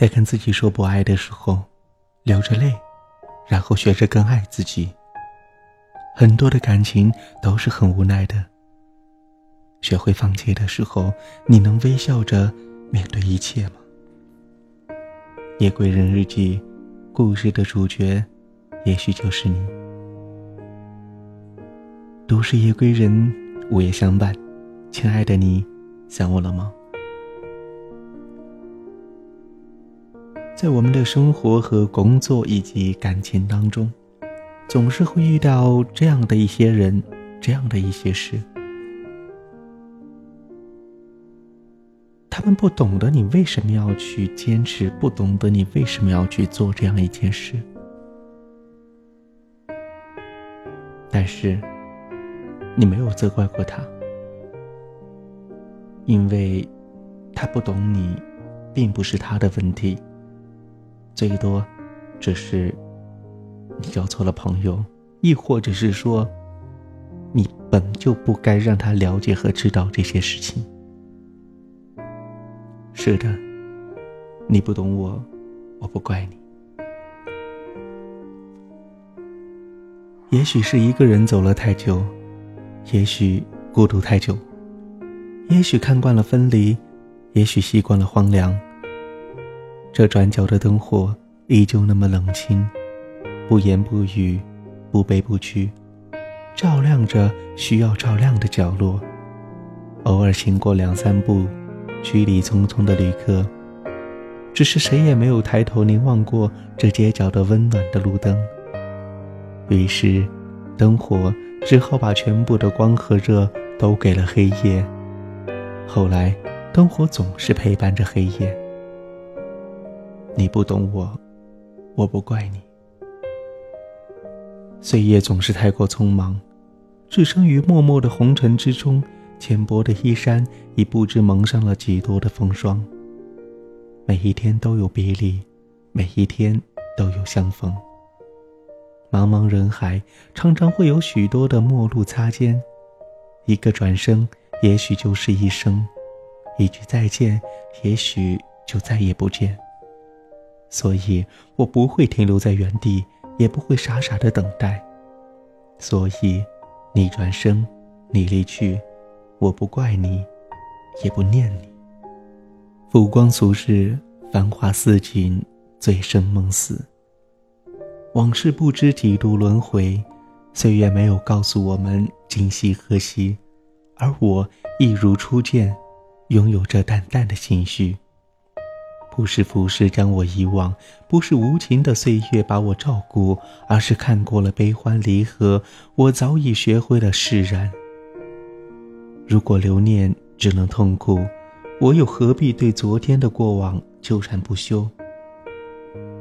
在跟自己说不爱的时候，流着泪，然后学着更爱自己。很多的感情都是很无奈的。学会放弃的时候，你能微笑着面对一切吗？夜归人日记，故事的主角，也许就是你。都市夜归人，午夜相伴，亲爱的你，想我了吗？在我们的生活和工作以及感情当中，总是会遇到这样的一些人，这样的一些事。他们不懂得你为什么要去坚持，不懂得你为什么要去做这样一件事。但是，你没有责怪过他，因为他不懂你，并不是他的问题。最多，只是你交错了朋友，亦或者是说，你本就不该让他了解和知道这些事情。是的，你不懂我，我不怪你。也许是一个人走了太久，也许孤独太久，也许看惯了分离，也许习惯了荒凉。这转角的灯火依旧那么冷清，不言不语，不悲不屈，照亮着需要照亮的角落。偶尔行过两三步，距离匆匆的旅客，只是谁也没有抬头凝望过这街角的温暖的路灯。于是，灯火只好把全部的光和热都给了黑夜。后来，灯火总是陪伴着黑夜。你不懂我，我不怪你。岁月总是太过匆忙，置身于默默的红尘之中，浅薄的衣衫已不知蒙上了几多的风霜。每一天都有别离，每一天都有相逢。茫茫人海，常常会有许多的陌路擦肩，一个转身，也许就是一生；一句再见，也许就再也不见。所以我不会停留在原地，也不会傻傻的等待。所以，你转身，你离去，我不怪你，也不念你。浮光俗世，繁华似锦，醉生梦死。往事不知几度轮回，岁月没有告诉我们今夕何夕，而我一如初见，拥有着淡淡的心绪。不是浮世将我遗忘，不是无情的岁月把我照顾，而是看过了悲欢离合，我早已学会了释然。如果留念只能痛苦，我又何必对昨天的过往纠缠不休？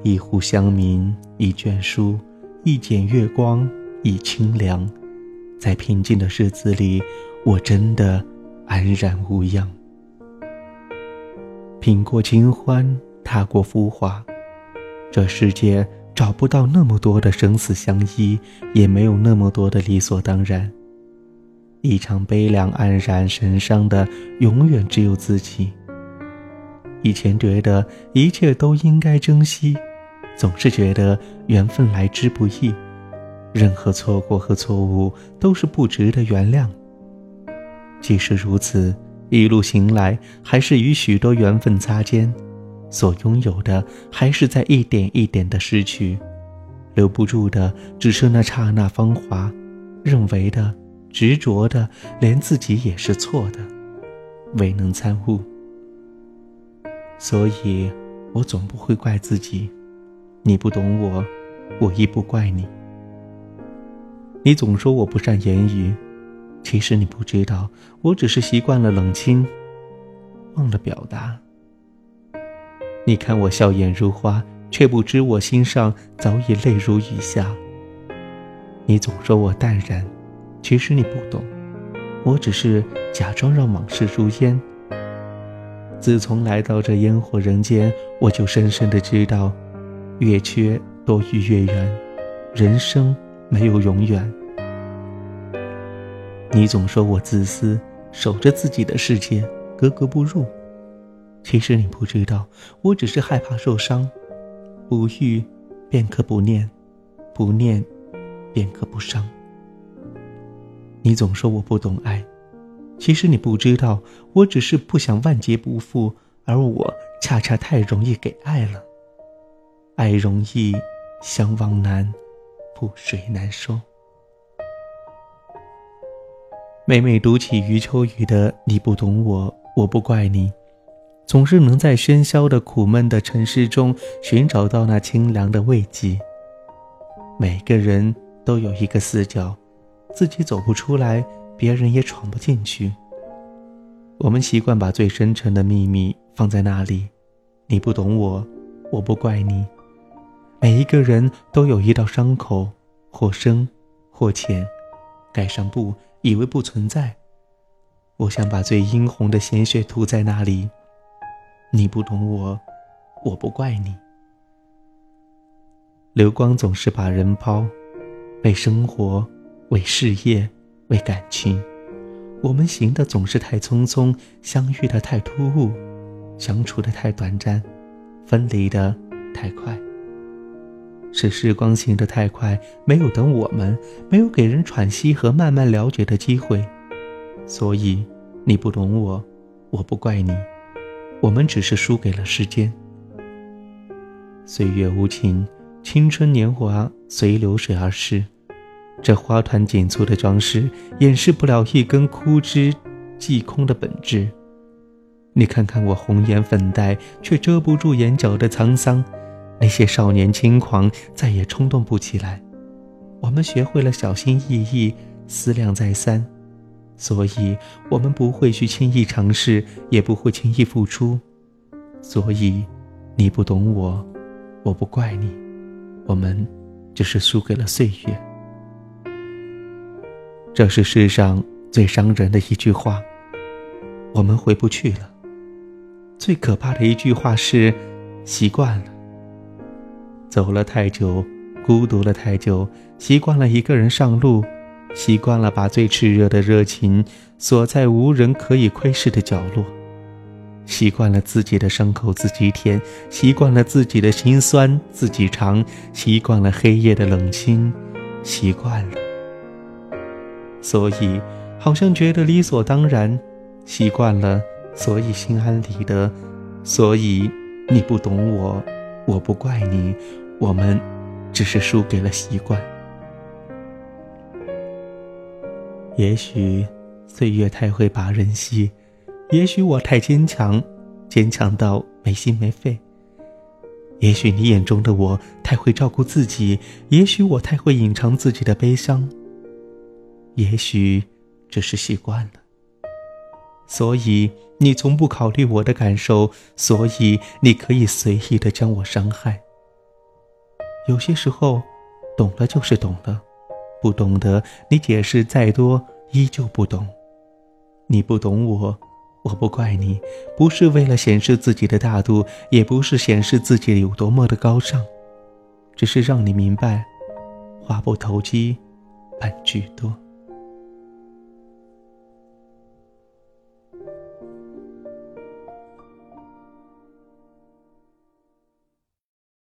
一壶香茗，一卷书，一剪月光，一清凉，在平静的日子里，我真的安然无恙。品过清欢，踏过浮华，这世界找不到那么多的生死相依，也没有那么多的理所当然。一场悲凉黯然神伤的，永远只有自己。以前觉得一切都应该珍惜，总是觉得缘分来之不易，任何错过和错误都是不值得原谅。即使如此。一路行来，还是与许多缘分擦肩，所拥有的还是在一点一点的失去，留不住的只是那刹那芳华，认为的、执着的，连自己也是错的，未能参悟。所以，我总不会怪自己，你不懂我，我亦不怪你。你总说我不善言语。其实你不知道，我只是习惯了冷清，忘了表达。你看我笑颜如花，却不知我心上早已泪如雨下。你总说我淡然，其实你不懂，我只是假装让往事如烟。自从来到这烟火人间，我就深深的知道，越缺多于越圆，人生没有永远。你总说我自私，守着自己的世界，格格不入。其实你不知道，我只是害怕受伤。不遇，便可不念；不念，便可不伤。你总说我不懂爱，其实你不知道，我只是不想万劫不复，而我恰恰太容易给爱了。爱容易，相忘难，覆水难收。每每读起余秋雨的“你不懂我，我不怪你”，总是能在喧嚣的苦闷的城市中寻找到那清凉的慰藉。每个人都有一个死角，自己走不出来，别人也闯不进去。我们习惯把最深沉的秘密放在那里。你不懂我，我不怪你。每一个人都有一道伤口，或深，或浅，盖上布。以为不存在，我想把最殷红的鲜血涂在那里。你不懂我，我不怪你。流光总是把人抛，为生活，为事业，为感情。我们行的总是太匆匆，相遇的太突兀，相处的太短暂，分离的太快。是时光行得太快，没有等我们，没有给人喘息和慢慢了解的机会，所以你不懂我，我不怪你，我们只是输给了时间。岁月无情，青春年华随流水而逝，这花团锦簇的装饰掩饰不了一根枯枝寂空的本质。你看看我红颜粉黛，却遮不住眼角的沧桑。那些少年轻狂再也冲动不起来，我们学会了小心翼翼，思量再三，所以我们不会去轻易尝试，也不会轻易付出。所以，你不懂我，我不怪你，我们只是输给了岁月。这是世上最伤人的一句话，我们回不去了。最可怕的一句话是，习惯了。走了太久，孤独了太久，习惯了一个人上路，习惯了把最炽热的热情锁在无人可以窥视的角落，习惯了自己的伤口自己舔，习惯了自己的心酸自己尝，习惯了黑夜的冷清，习惯了，所以好像觉得理所当然，习惯了，所以心安理得，所以你不懂我。我不怪你，我们只是输给了习惯。也许岁月太会把人戏，也许我太坚强，坚强到没心没肺。也许你眼中的我太会照顾自己，也许我太会隐藏自己的悲伤。也许只是习惯了。所以你从不考虑我的感受，所以你可以随意的将我伤害。有些时候，懂了就是懂了，不懂得你解释再多依旧不懂。你不懂我，我不怪你，不是为了显示自己的大度，也不是显示自己有多么的高尚，只是让你明白，话不投机半句多。